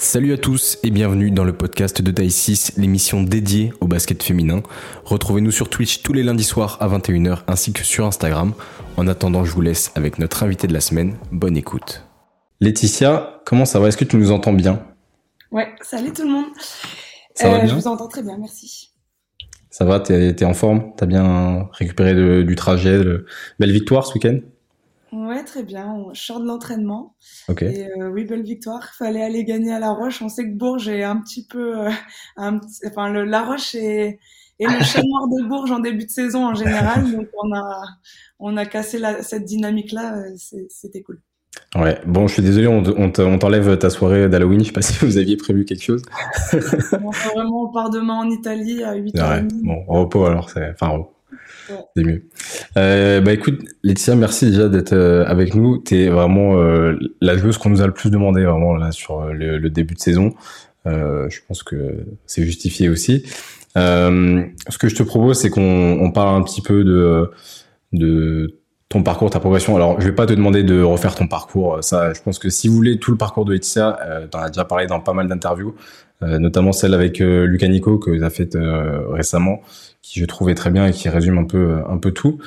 Salut à tous et bienvenue dans le podcast de Dice 6, l'émission dédiée au basket féminin. Retrouvez-nous sur Twitch tous les lundis soirs à 21h ainsi que sur Instagram. En attendant, je vous laisse avec notre invité de la semaine. Bonne écoute. Laetitia, comment ça va? Est-ce que tu nous entends bien? Ouais, salut tout le monde. Ça va Euh, bien? Je vous entends très bien, merci. Ça va? T'es en forme? T'as bien récupéré de- du trajet de- Belle victoire ce week-end? Ouais, très bien. On sort de l'entraînement. Ok. Et euh, oui, belle victoire. Il fallait aller gagner à La Roche. On sait que Bourges est un petit peu... euh, un petit- Enfin, le, La Roche est, est le chat noir de Bourges en début de saison en général. Donc, on a, on a cassé la, cette dynamique-là. euh, C'était cool. Ouais, bon, je suis désolé, on, on te- on t'enlève ta soirée d'Halloween. Je sais pas si vous aviez prévu quelque chose. Bon, vraiment, on part demain en Italie à 8h30. Ouais, bon, repos alors, enfin, Ouais. C'est mieux. Euh, bah écoute, Laetitia, merci déjà d'être euh, avec nous. T'es vraiment euh, la joueuse qu'on nous a le plus demandé vraiment là sur le, début de saison. Je pense que c'est justifié aussi. Ce que je te propose, c'est qu'on on parle un petit peu de de ton parcours, ta progression. Alors, je vais pas te demander de refaire ton parcours. Ça, je pense que si vous voulez tout le parcours de Laetitia, euh, t'en as déjà parlé dans pas mal d'interviews, notamment celle avec euh, Lucas Nico que tu as faite récemment, qui je trouvais très bien et qui résume un peu un peu tout.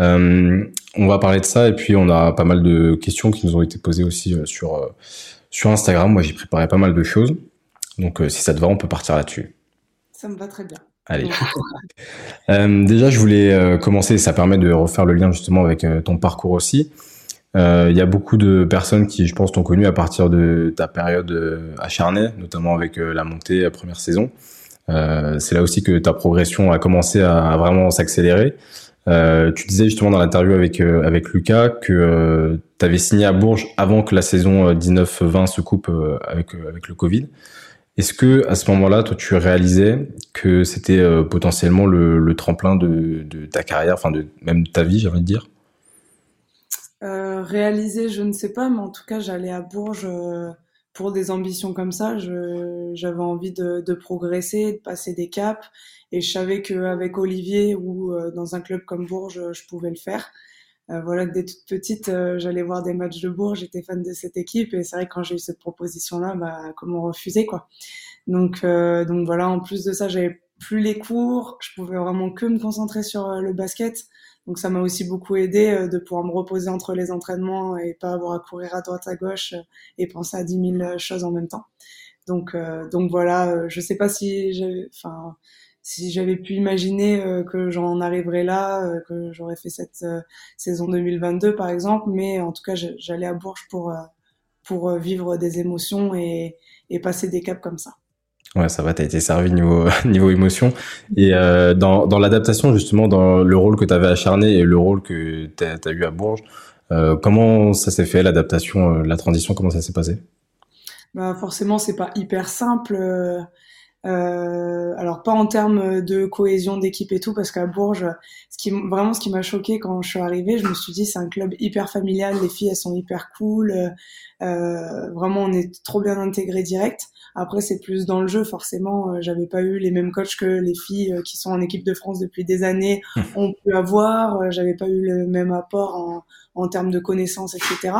Euh, on va parler de ça et puis on a pas mal de questions qui nous ont été posées aussi euh, sur euh, sur Instagram. Moi, j'ai préparé pas mal de choses. Donc, euh, si ça te va, on peut partir là-dessus. Ça me va très bien. Allez. Euh, déjà, je voulais euh, commencer, ça permet de refaire le lien justement avec euh, ton parcours aussi. Euh, Il y a beaucoup de personnes qui, je pense, t'ont connu à partir de ta période euh, Charnay, notamment avec euh, la montée à première saison. Euh, c'est là aussi que ta progression a commencé à, vraiment s'accélérer. Euh, tu disais justement dans l'interview avec euh, avec Lucas que tu avais signé à Bourges avant que la saison euh, 19-20 se coupe avec avec le Covid. Est-ce que à ce moment-là, toi, tu réalisais que c'était potentiellement le, tremplin de, ta carrière, enfin de même de ta vie, j'ai envie de dire? Euh, réaliser, je ne sais pas, mais en tout cas, j'allais à Bourges pour des ambitions comme ça. J'avais envie de, de progresser, de passer des caps, et je savais qu'avec Olivier ou euh, dans un club comme Bourges, je pouvais le faire. Euh, voilà, dès toute petite, euh, j'allais voir des matchs de Bourges, j'étais fan de cette équipe, et c'est vrai que quand j'ai eu cette proposition-là, bah, comment refuser, quoi. Donc, euh, donc voilà, en plus de ça, j'avais plus les cours, je pouvais vraiment que me concentrer sur euh, le basket. Donc ça m'a aussi beaucoup aidé euh, de pouvoir me reposer entre les entraînements et pas avoir à courir à droite à gauche euh, et penser à 10 000 choses en même temps. Donc euh, donc voilà, euh, je sais pas si j'avais enfin si j'avais pu imaginer euh, que j'en arriverais là, euh, que j'aurais fait cette euh, saison 2022 par exemple, mais en tout cas j'allais à Bourges pour euh, pour euh, vivre des émotions et et passer des caps comme ça. Ouais, ça va, t'as été servi niveau niveau émotion. Et euh, dans, dans l'adaptation, justement, dans le rôle que tu avais acharné et le rôle que tu as eu à Bourges, euh, comment ça s'est fait, l'adaptation, euh, la transition, comment ça s'est passé? Bah forcément, c'est pas hyper simple. Euh, alors pas en termes de cohésion d'équipe et tout, parce qu'à Bourges, ce qui vraiment ce qui m'a choqué quand je suis arrivée, je me suis dit c'est un club hyper familial, les filles elles sont hyper cool, euh, vraiment on est trop bien intégrés direct. Après c'est plus dans le jeu, forcément, euh, j'avais pas eu les mêmes coachs que les filles euh, qui sont en équipe de France depuis des années ont pu avoir, euh, j'avais pas eu le même apport en, en termes de connaissances, etc.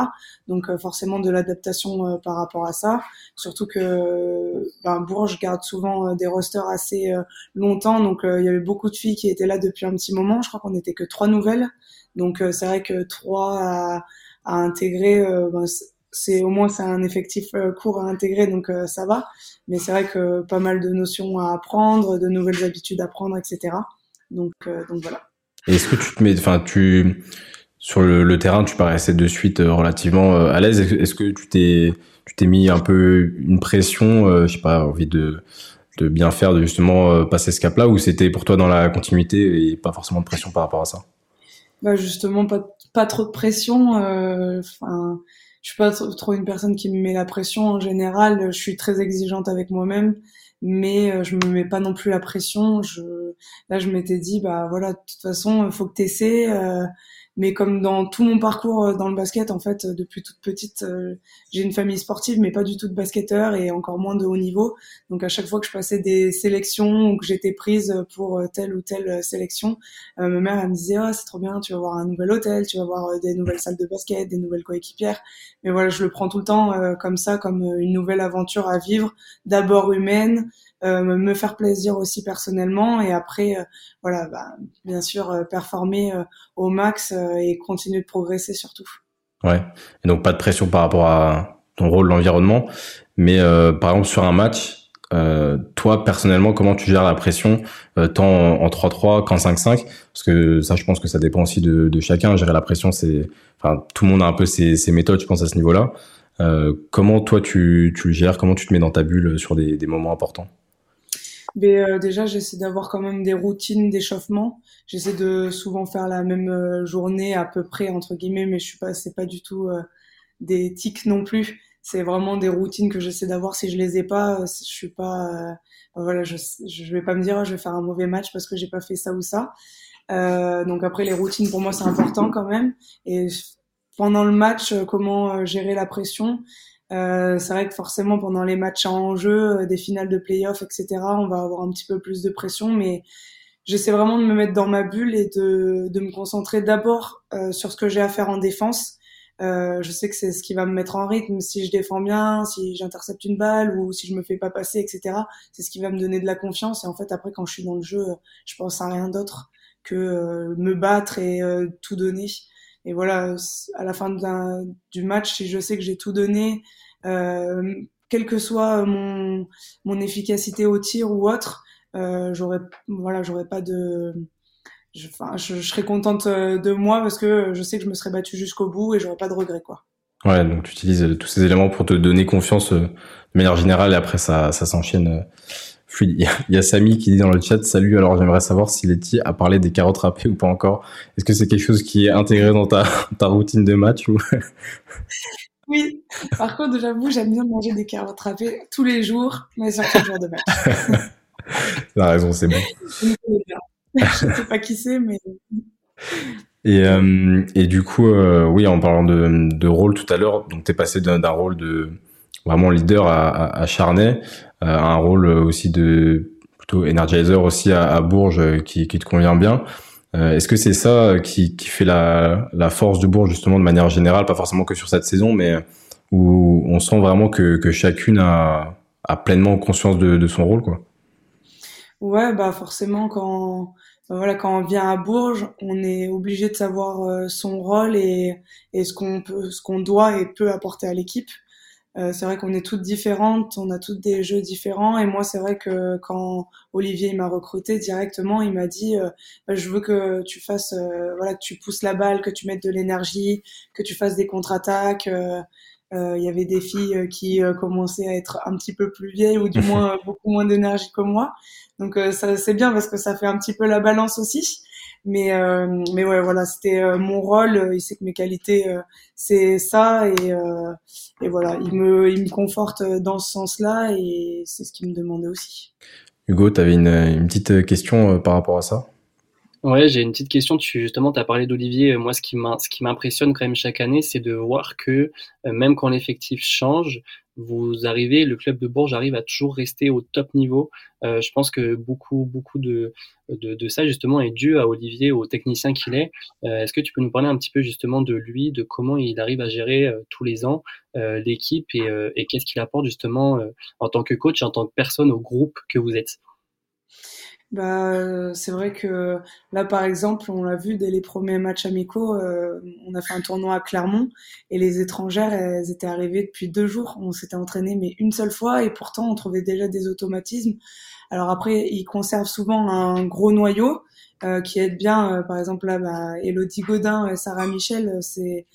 Donc euh, forcément de l'adaptation euh, par rapport à ça. Surtout que ben, Bourges garde souvent euh, des rosters assez euh, longtemps, donc euh, il y avait beaucoup de filles qui étaient là depuis un petit moment. Je crois qu'on n'était que trois nouvelles, donc euh, c'est vrai que trois à, à intégrer, euh, ben, c'est- au moins c'est un effectif euh, court à intégrer, donc euh, ça va. Mais c'est vrai que pas mal de notions à apprendre, de nouvelles habitudes à prendre, etc. Donc euh, donc voilà. Est-ce que tu te mets, enfin, tu sur le, le terrain, tu paraissais de suite euh, relativement euh, à l'aise. Est-ce que tu t'es tu t'es mis un peu une pression, euh, je sais pas, envie de de bien faire, de justement passer ce cap-là, ou c'était pour toi dans la continuité et pas forcément de pression par rapport à ça? Bah justement pas pas trop de pression. euh, Enfin, je suis pas trop, une personne qui me met la pression en général. Je suis très exigeante avec moi-même, mais je me mets pas non plus la pression. Je là je m'étais dit bah voilà de toute façon faut que t'essaies. Euh, mais comme dans tout mon parcours euh, dans le basket, en fait, euh, depuis toute petite, euh, j'ai une famille sportive, mais pas du tout de basketteur et encore moins de haut niveau. Donc à chaque fois que je passais des sélections ou que j'étais prise pour telle ou telle sélection, ma mère elle me disait oh, c'est trop bien, tu vas voir un nouvel hôtel, tu vas voir des nouvelles salles de basket, des nouvelles coéquipières. Mais voilà, je le prends tout le temps comme ça, comme une nouvelle aventure à vivre, d'abord humaine, me faire plaisir aussi personnellement et après euh, voilà bah, bien sûr euh, performer au max et continuer de progresser surtout. Ouais. Et donc pas de pression par rapport à ton rôle, l'environnement, mais par exemple sur un match, euh, toi personnellement, comment tu gères la pression tant en 3-3 qu'en 5-5 Parce que ça, je pense que ça dépend aussi de, chacun. Gérer la pression, c'est, tout le monde a un peu ses, méthodes, je pense à ce niveau-là. Euh, comment toi tu, tu le gères? Comment tu te mets dans ta bulle sur des moments importants? Mais euh, déjà, j'essaie d'avoir quand même des routines d'échauffement. J'essaie de souvent faire la même euh, journée à peu près entre guillemets, mais je suis pas, c'est pas du tout euh, des tics non plus. C'est vraiment des routines que j'essaie d'avoir. Si je les ai pas, je suis pas, voilà, je, je vais pas me dire oh, je vais faire un mauvais match parce que j'ai pas fait ça ou ça. donc après, les routines pour moi c'est important quand même. Et pendant le match, comment gérer la pression euh, c'est vrai que forcément pendant les matchs en jeu, euh, des finales de playoffs, etc., on va avoir un petit peu plus de pression, mais j'essaie vraiment de me mettre dans ma bulle et de, de me concentrer d'abord euh, sur ce que j'ai à faire en défense. Euh, je sais que c'est ce qui va me mettre en rythme. Si je défends bien, si j'intercepte une balle ou si je me fais pas passer, etc. C'est ce qui va me donner de la confiance. Et en fait, après, quand je suis dans le jeu, je pense à rien d'autre que me battre et tout donner. Et voilà, à la fin du match, si je sais que j'ai tout donné, euh, quelle que soit mon, mon efficacité au tir ou autre, euh, j'aurais voilà, j'aurais pas de je, enfin, je, serais contente euh, de moi parce que je sais que je me serais battue jusqu'au bout et j'aurais pas de regrets quoi. Ouais, donc tu utilises tous ces éléments pour te donner confiance de manière générale et après ça, ça s'enchaîne il y, a, Samy qui dit dans le chat Salut, alors j'aimerais savoir si Letty a parlé des carottes râpées ou pas encore. Est-ce que c'est quelque chose qui est intégré dans ta, ta routine de match ou... Oui, par contre, j'avoue, j'aime bien manger des carottes râpées tous les jours, mais surtout le jour de match. T'as raison, c'est bon. Je ne sais pas qui c'est, mais. Et, euh, et du coup, euh, oui, en parlant de, de rôle tout à l'heure, donc t'es passé d'un rôle de vraiment leader à, à, à Charnay, un rôle aussi de plutôt energizer aussi à, Bourges euh, qui, te convient bien. Euh, est-ce que c'est ça qui, qui fait la, la, force de Bourges justement de manière générale, pas forcément que sur cette saison, mais où on sent vraiment que, que chacune a, a pleinement conscience de, son rôle, quoi. Ouais, bah forcément quand voilà quand on vient à Bourges, on est obligé de savoir son rôle et, et ce qu'on peut, ce qu'on doit et peut apporter à l'équipe. Euh, c'est vrai qu'on est toutes différentes, on a toutes des jeux différents. Et moi, c'est vrai que quand Olivier m'a recruté directement, il m'a dit euh, bah, je veux que tu fasses, euh, voilà, que tu pousses la balle, que tu mettes de l'énergie, que tu fasses des contre-attaques. Il y avait des filles qui commençaient à être un petit peu plus vieilles ou du moins beaucoup moins d'énergie que moi. Donc ça c'est bien parce que ça fait un petit peu la balance aussi. Mais euh, mais ouais, voilà, c'était euh, mon rôle. Il sait que mes qualités, euh, c'est ça, et et voilà, il me il me conforte dans ce sens-là, et c'est ce qu'il me demandait aussi. Hugo, tu avais une, une petite question par rapport à ça? Ouais, j'ai une petite question. Tu, justement, tu as parlé d'Olivier. Moi, ce qui m'impressionne quand même chaque année, c'est de voir que même quand l'effectif change, vous arrivez, le club de Bourges arrive à toujours rester au top niveau. Euh, je pense que beaucoup, beaucoup de, de, de, ça justement est dû à Olivier, au technicien qu'il est. Euh, Est-ce que tu peux nous parler un petit peu justement de lui, de comment il arrive à gérer euh, tous les ans euh, l'équipe et, euh, et qu'est-ce qu'il apporte justement en tant que coach, en tant que personne au groupe que vous êtes? Bah, c'est vrai que là, par exemple, on l'a vu dès les premiers matchs amicaux, euh, on a fait un tournoi à Clermont et les étrangères, elles étaient arrivées depuis deux jours. On s'était entraîné mais une seule fois et pourtant on trouvait déjà des automatismes. Alors après, ils conservent souvent un gros noyau euh, qui aide bien. Euh, par exemple là, bah, Elodie Godin et Sarah Michel, c'est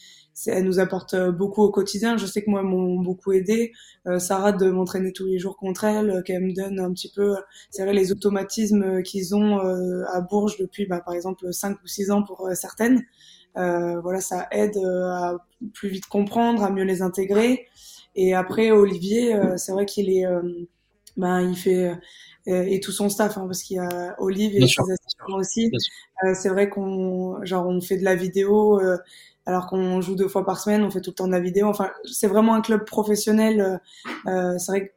elle nous apporte euh, beaucoup au quotidien. Je sais que moi, m'ont beaucoup aidé. Euh, Sarah de m'entraîner tous les jours contre elle, euh, qu'elle me donne un petit peu, c'est vrai, les automatismes qu'ils ont à Bourges depuis, bah, par exemple, 5 ou 6 ans pour certaines. voilà, ça aide à plus vite comprendre, à mieux les intégrer. Et après, Olivier, c'est vrai qu'il est ben il fait et tout son staff, hein, parce qu'il y a Olive et ses assistants aussi. c'est vrai qu'on genre on fait de la vidéo alors qu'on joue deux fois par semaine, on fait tout le temps de la vidéo. Enfin, c'est vraiment un club professionnel. Euh, c'est vrai que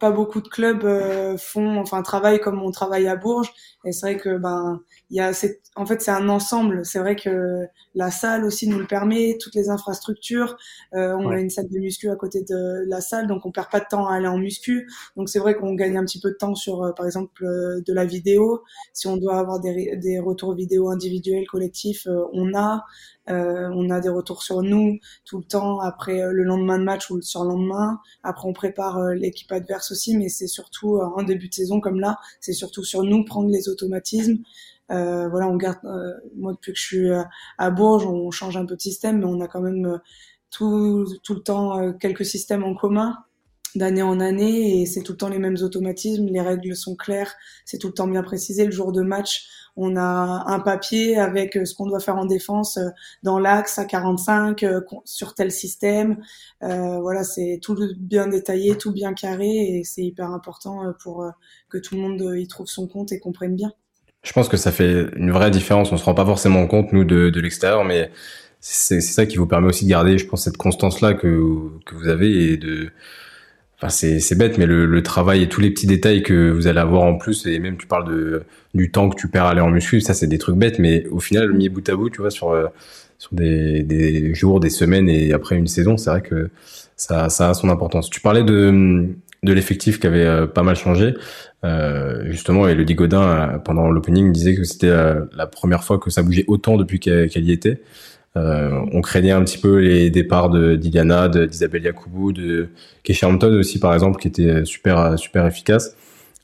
pas beaucoup de clubs euh, font, enfin, travaillent comme on travaille à Bourges. Et c'est vrai que ben, il y a, en fait, c'est un ensemble. C'est vrai que la salle aussi nous le permet, toutes les infrastructures. Euh, on a une salle de muscu à côté de la salle, donc on perd pas de temps à aller en muscu. Donc c'est vrai qu'on gagne un petit peu de temps sur, euh, par exemple, de la vidéo. Si on doit avoir des, des retours vidéo individuels, collectifs, on a. Euh, on a des retours sur nous tout le temps après euh, le lendemain de match ou le surlendemain. Après, on prépare euh, l'équipe adverse aussi, mais c'est surtout en début de saison comme là, c'est surtout sur nous prendre les automatismes. Voilà, on garde. moi, depuis que je suis à Bourges, on change un peu de système, mais on a quand même tout, tout le temps quelques systèmes en commun d'année en année et c'est tout le temps les mêmes automatismes, les règles sont claires, c'est tout le temps bien précisé. Le jour de match, on a un papier avec euh, ce qu'on doit faire en défense euh, dans l'axe à 45 euh, sur tel système. Euh, voilà, c'est tout bien détaillé, tout bien carré et c'est hyper important pour que tout le monde y trouve son compte et comprenne bien. Je pense que ça fait une vraie différence. On se rend pas forcément compte nous de, de l'extérieur, mais c'est ça qui vous permet aussi de garder, je pense, cette constance là que que vous avez et de Enfin, c'est bête, mais le, le, travail et tous les petits détails que vous allez avoir en plus, et même tu parles de du temps que tu perds à aller en muscu, ça c'est des trucs bêtes, mais au final, mis bout à bout, tu vois, sur euh, sur des, des jours, des semaines et après une saison, c'est vrai que ça, ça a son importance. Tu parlais de de l'effectif qui avait euh, pas mal changé, euh, justement, et le Godin euh, pendant l'opening disait que c'était la première fois que ça bougeait autant depuis qu'elle y était. On craignait un petit peu les départs de d'Iliana, d'Isabelle Yacoubou, de Keisha Hampton aussi par exemple, qui était super super efficace.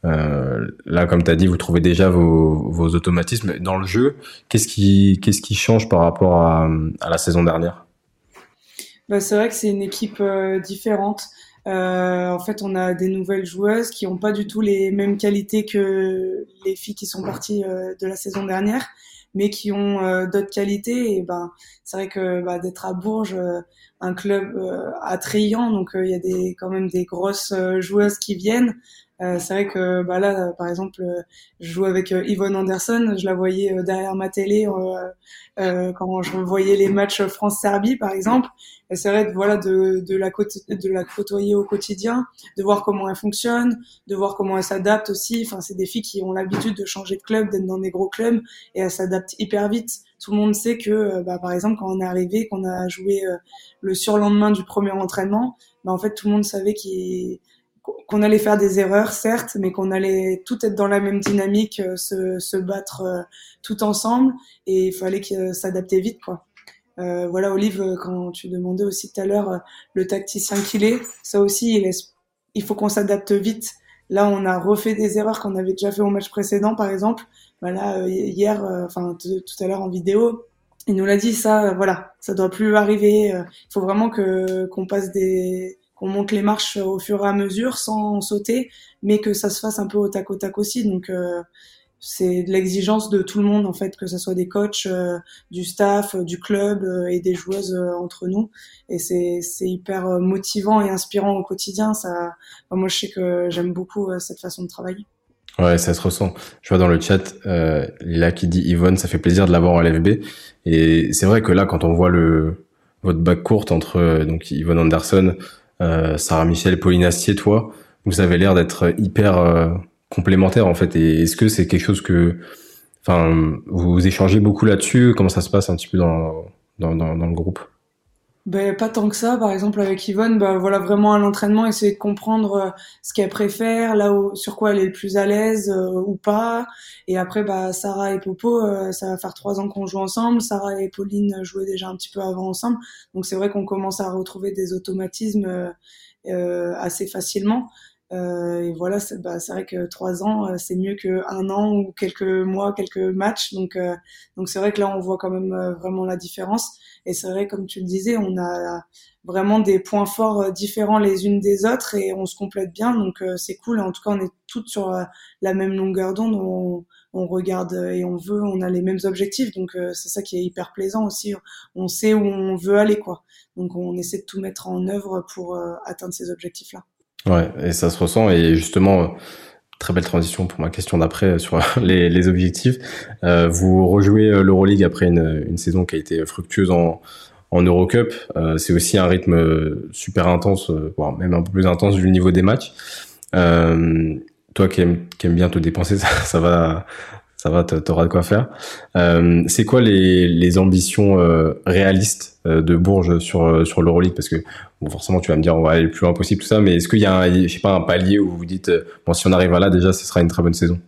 Là, comme tu as dit, vous trouvez déjà vos, automatismes dans le jeu. Qu'est-ce qui qu'est-ce qui change par rapport à, la saison dernière? Bah, c'est vrai que c'est une équipe différente. Euh, en fait, on a des nouvelles joueuses qui n'ont pas du tout les mêmes qualités que les filles qui sont parties euh, de la saison dernière mais qui ont euh, d'autres qualités. Et ben, c'est vrai que bah, d'être à Bourges, euh, un club attrayant, donc il y a des quand même des grosses joueuses qui viennent. C'est vrai que bah là, par exemple, je joue avec Yvonne Anderson. Je la voyais derrière ma télé quand je voyais les matchs France-Serbie, par exemple. Et c'est vrai, voilà, de, la de la côtoyer au quotidien, de voir comment elle fonctionne, de voir comment elle s'adapte aussi. Enfin, c'est des filles qui ont l'habitude de changer de club, d'être dans des gros clubs, et elles s'adaptent hyper vite. Tout le monde sait que, euh, bah, par exemple, quand on est arrivé, qu'on a joué euh, le surlendemain du premier entraînement, bah, en fait, tout le monde savait qu'on allait faire des erreurs, certes, mais qu'on allait tout être dans la même dynamique, euh, se, se battre tout ensemble, et il fallait s'adapter vite, quoi. Euh, voilà, Olive, euh, quand tu demandais aussi tout à l'heure euh, le tacticien qu'il est, ça aussi, il, il faut qu'on s'adapte vite. Là, on a refait des erreurs qu'on avait déjà fait au match précédent, par exemple. Voilà, hier, enfin tout à l'heure en vidéo, il nous l'a dit. Ça, voilà, ça doit plus arriver. Il faut vraiment que qu'on passe des, qu'on monte les marches au fur et à mesure sans sauter, mais que ça se fasse un peu au tac au tac aussi. Donc c'est de l'exigence de tout le monde en fait, que ce soit des coachs, euh, du staff, euh, du club euh, et des joueuses entre nous. Et c'est hyper motivant et inspirant au quotidien. Ça, moi je sais que j'aime beaucoup cette façon de travailler. Ouais, ça se ressent. Je vois dans le chat euh, Lila qui dit Yvonne, ça fait plaisir de l'avoir en LFB. Et c'est vrai que là, quand on voit le votre bac courte entre donc Yvonne Anderson, Sarah Michel, Pauline Astier, toi, vous avez l'air d'être hyper complémentaire en fait. Et est-ce que c'est quelque chose que, enfin, vous échangez beaucoup là-dessus? Comment ça se passe un petit peu dans, dans, dans, le groupe? Ben, pas tant que ça. Par exemple, avec Yvonne, ben, voilà, vraiment à l'entraînement, essayer de comprendre euh, ce qu'elle préfère, là où, sur quoi elle est le plus à l'aise euh, ou pas. Et après, bah, Sarah et Popo, euh, ça va faire trois ans qu'on joue ensemble. Sarah et Pauline jouaient déjà un petit peu avant ensemble. Donc c'est vrai qu'on commence à retrouver des automatismes assez facilement. Euh, et voilà, c'est bah, vrai que trois ans, euh, c'est mieux qu'un an ou quelques mois, quelques matchs. Donc, euh, donc c'est vrai que là, on voit quand même euh, vraiment la différence. Et c'est vrai, comme tu le disais, on a vraiment des points forts différents les unes des autres et on se complète bien. Donc, c'est cool. En tout cas, on est toutes sur la même longueur d'onde. On, on, regarde et on veut, on a les mêmes objectifs. Donc, c'est ça qui est hyper plaisant aussi. On sait où on veut aller, quoi. Donc, on essaie de tout mettre en œuvre pour atteindre ces objectifs-là. Ouais, et ça se ressent. Et justement, très belle transition pour ma question d'après sur les, les objectifs. Euh, vous rejouez l'Euroleague après une, une, saison qui a été fructueuse en, en Eurocup. Euh, c'est aussi un rythme super intense, voire même un peu plus intense du niveau des matchs. Euh, toi qui aimes, qui aimes bien te dépenser, ça, ça va, ça va, t'auras de quoi faire. Euh, c'est quoi les, ambitions euh, réalistes euh, de Bourges sur sur l'Euroleague? Parce que bon, forcément, tu vas me dire on va aller le plus loin possible tout ça, mais est-ce qu'il y a, un, je sais pas, un palier où vous dites bon, si on arrive à là, déjà, ce sera une très bonne saison?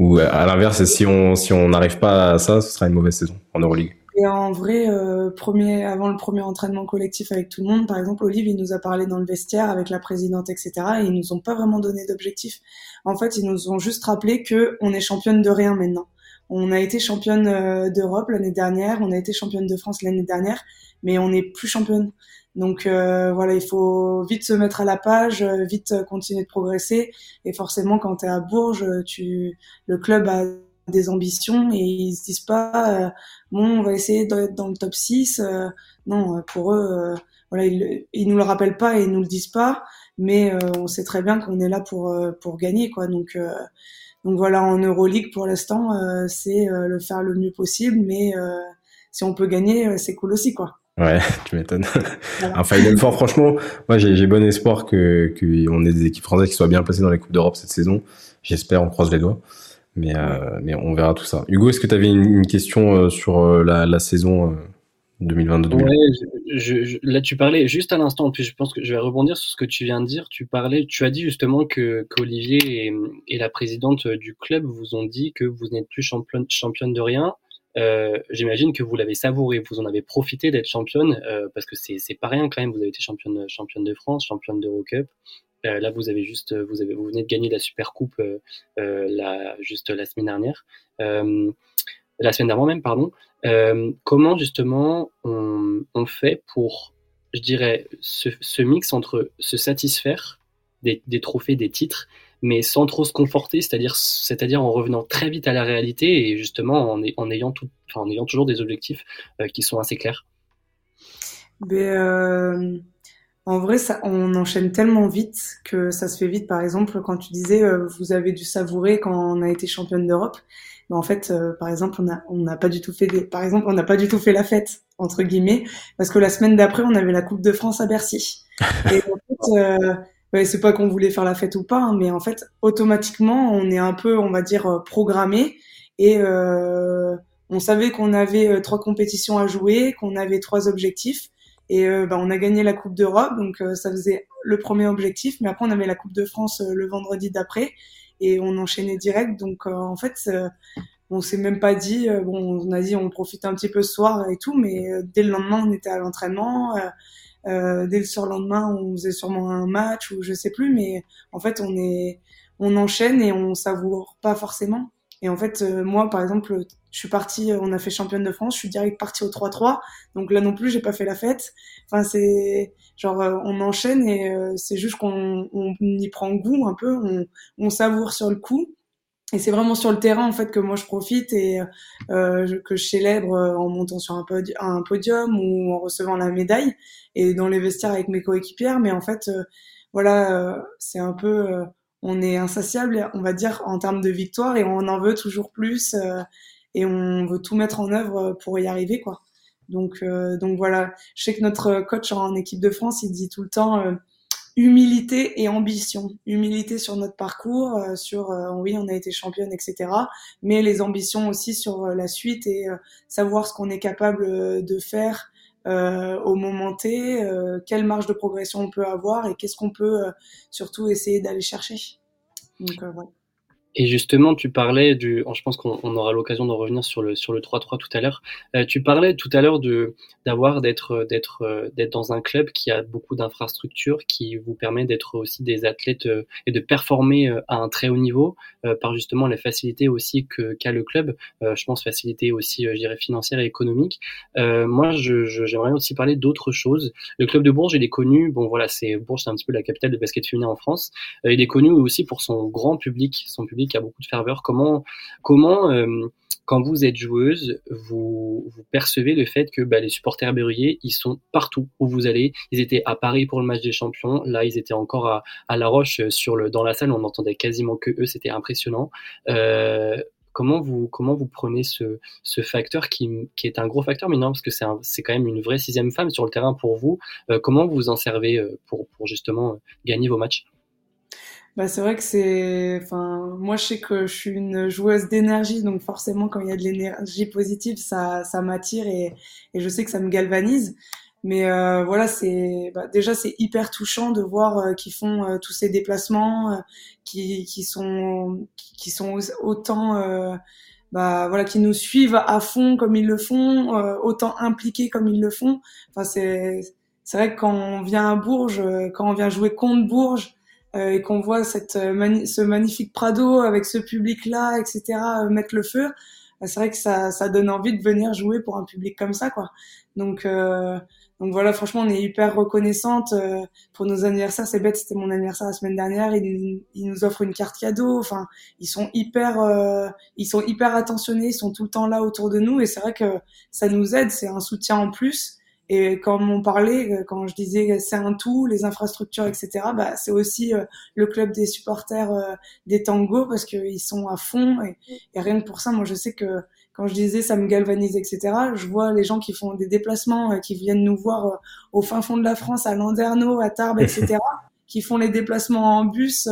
Ou à l'inverse, si on si on n'arrive pas à ça, ce sera une mauvaise saison en Euroleague? Et en vrai, euh, premier, avant le premier entraînement collectif avec tout le monde, par exemple, Olive, il nous a parlé dans le vestiaire avec la présidente, etc. Et ils nous ont pas vraiment donné d'objectif. En fait, ils nous ont juste rappelé que on est championne de rien maintenant. On a été championne euh, d'Europe l'année dernière, on a été championne de France l'année dernière, mais on n'est plus championne. Donc euh, voilà, il faut vite se mettre à la page, euh, vite continuer de progresser. Et forcément, quand tu es à Bourges, tu, le club a des ambitions et ils se disent pas euh, bon on va essayer d'être dans le top 6 euh, non euh, pour eux voilà ils, ils nous le rappellent pas et ils nous le disent pas mais on sait très bien qu'on est là pour pour gagner quoi donc donc voilà en Euroleague pour l'instant c'est le faire le mieux possible mais si on peut gagner c'est cool aussi quoi Ouais, tu m'étonnes. Voilà. Un Final Four, franchement, moi j'ai bon espoir que qu'on ait des équipes françaises qui soient bien placées dans les coupes d'Europe cette saison. J'espère, on croise les doigts. Mais, euh, mais on verra tout ça. Hugo, est-ce que tu avais une, une, question euh, sur euh, la, la saison 2022 Ouais, je, je, là tu parlais juste à l'instant, puis je pense que je vais rebondir sur ce que tu viens de dire. Tu parlais, tu as dit justement que qu'Olivier et, et, la présidente du club vous ont dit que vous n'êtes plus championne, championne de rien. Euh, J'imagine que vous l'avez savouré, vous en avez profité d'être championne euh, parce que c'est pas rien quand même. Vous avez été championne championne de France, championne d'Eurocup. Euh, là, vous avez juste, vous avez, vous venez de gagner la Super Coupe euh, euh la, juste la semaine dernière, euh, la semaine d'avant même, pardon. comment justement on, on, fait pour, je dirais, ce, ce, mix entre se satisfaire des, des, trophées, des titres, mais sans trop se conforter, c'est-à-dire, c'est-à-dire en revenant très vite à la réalité et justement en, ayant tout, en ayant toujours des objectifs qui sont assez clairs? Ben, en vrai, ça, on enchaîne tellement vite que ça se fait vite. Par exemple, quand tu disais, euh, vous avez dû savourer quand on a été championne d'Europe. Mais en fait, euh, par exemple, on n'a on pas du tout fait des, par exemple, on n'a pas du tout fait la fête entre guillemets parce que la semaine d'après, on avait la Coupe de France à Bercy. Et en fait, euh, ouais, c'est pas qu'on voulait faire la fête ou pas, hein, mais en fait, automatiquement, on est un peu, on va dire, euh, programmé et on savait qu'on avait trois compétitions à jouer, qu'on avait trois objectifs et euh, bah, on a gagné la Coupe d'Europe, donc euh, ça faisait le premier objectif. Mais après, on avait la Coupe de France euh, le vendredi d'après et on enchaînait direct. Donc en fait, on s'est même pas dit, bon, on a dit on profite un petit peu ce soir et tout, mais dès le lendemain, on était à l'entraînement. Euh, dès le surlendemain, on faisait sûrement un match ou je sais plus, mais en fait, on est, on enchaîne et on savoure pas forcément. Et en fait, euh, moi, par exemple, je suis partie, euh, on a fait championne de France, je suis direct partie au 3-3. Donc là non plus, j'ai pas fait la fête. Enfin, c'est genre, euh, on enchaîne et c'est juste qu'on on y prend goût un peu, on, on savoure sur le coup. Et c'est vraiment sur le terrain en fait que moi je profite et euh, que je célèbre en montant sur un, un, podium ou en recevant la médaille et dans les vestiaires avec mes coéquipières. Mais en fait, euh, voilà, c'est un peu on est insatiable, on va dire, en termes de victoire et on en veut toujours plus euh, et on veut tout mettre en œuvre pour y arriver, quoi. Donc, euh, donc voilà. Je sais que notre coach en équipe de France, il dit tout le temps euh, humilité et ambition. Humilité sur notre parcours, euh, sur oui, on a été championne, etc. Mais les ambitions aussi sur la suite et savoir ce qu'on est capable de faire euh, au moment T, euh, quelle marge de progression on peut avoir et qu'est-ce qu'on peut euh, surtout essayer d'aller chercher. Donc, euh, et justement, tu parlais du, je pense qu'on aura l'occasion de revenir sur le sur le 3-3 tout à l'heure. Euh, tu parlais tout à l'heure de d'avoir d'être d'être d'être dans un club qui a beaucoup d'infrastructures, qui vous permet d'être aussi des athlètes euh, et de performer euh, à un très haut niveau euh, par justement les facilités aussi que qu'a le club. je pense facilité aussi, je dirais financière et économique. moi, je, j'aimerais aussi parler d'autres choses. Le club de Bourges, il est connu. Bon, voilà, c'est Bourges, c'est un petit peu la capitale de basket féminin en France. il est connu aussi pour son grand public, son public y a beaucoup de ferveur. Comment, comment quand vous êtes joueuse, vous, percevez le fait que bah, les supporters berruyers, ils sont partout où vous allez. Ils étaient à Paris pour le match des champions. Là, ils étaient encore à, La Roche sur le, dans la salle. On n'entendait quasiment que eux. C'était impressionnant. Euh, comment vous comment vous prenez ce, facteur qui, qui est un gros facteur, mais non parce que c'est quand même une vraie sixième femme sur le terrain pour vous. Euh, comment vous en servez euh, pour justement gagner vos matchs? Bah, c'est vrai que c'est, enfin, moi je sais que je suis une joueuse d'énergie, donc forcément quand il y a de l'énergie positive, ça, ça m'attire et, et je sais que ça me galvanise. Mais euh, voilà, c'est bah, déjà c'est hyper touchant de voir euh, qu'ils font euh, tous ces déplacements, euh, qui, qui sont qui sont autant bah voilà qui nous suivent à fond comme ils le font, autant impliqués comme ils le font. Enfin c'est c'est vrai que quand on vient à Bourges, quand on vient jouer contre Bourges, euh, et qu'on voit cette euh, ce magnifique Prado avec ce public là, etc. Euh, mettre le feu, bah, c'est vrai que ça, ça donne envie de venir jouer pour un public comme ça, quoi. Donc donc voilà, franchement, on est hyper reconnaissante pour nos anniversaires. C'est bête, c'était mon anniversaire la semaine dernière. Ils, ils nous offrent une carte cadeau. Enfin, ils sont hyper, ils sont hyper attentionnés. Ils sont tout le temps là autour de nous. Et c'est vrai que ça nous aide. C'est un soutien en plus. Et comme on parlait, euh, quand je disais c'est un tout, les infrastructures, etc., bah, c'est aussi euh, le club des supporters euh, des tangos parce qu'ils sont à fond. Et, et, rien que pour ça, moi je sais que quand je disais ça me galvanise, etc., je vois les gens qui font des déplacements, qui viennent nous voir au fin fond de la France, à Landerneau, à Tarbes, etc., qui font les déplacements en bus